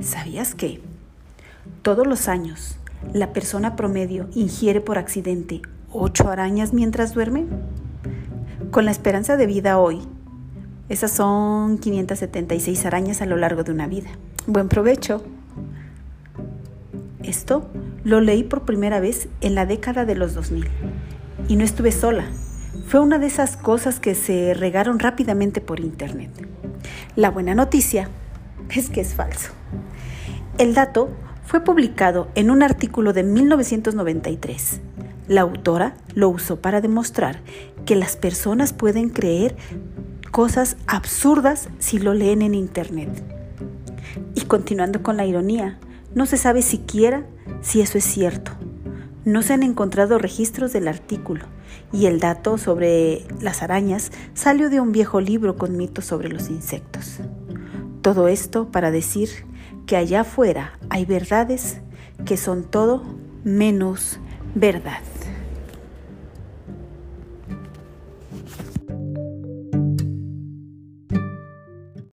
¿Sabías que todos los años la persona promedio ingiere por accidente 8 arañas mientras duerme? Con la esperanza de vida hoy, esas son 576 arañas a lo largo de una vida. Buen provecho. Esto lo leí por primera vez en la década de los 2000 y no estuve sola. Fue una de esas cosas que se regaron rápidamente por internet. La buena noticia es que es falso. El dato fue publicado en un artículo de 1993. La autora lo usó para demostrar que las personas pueden creer cosas absurdas si lo leen en Internet. Y continuando con la ironía, no se sabe siquiera si eso es cierto. No se han encontrado registros del artículo y el dato sobre las arañas salió de un viejo libro con mitos sobre los insectos. Todo esto para decir que allá afuera hay verdades que son todo menos verdad.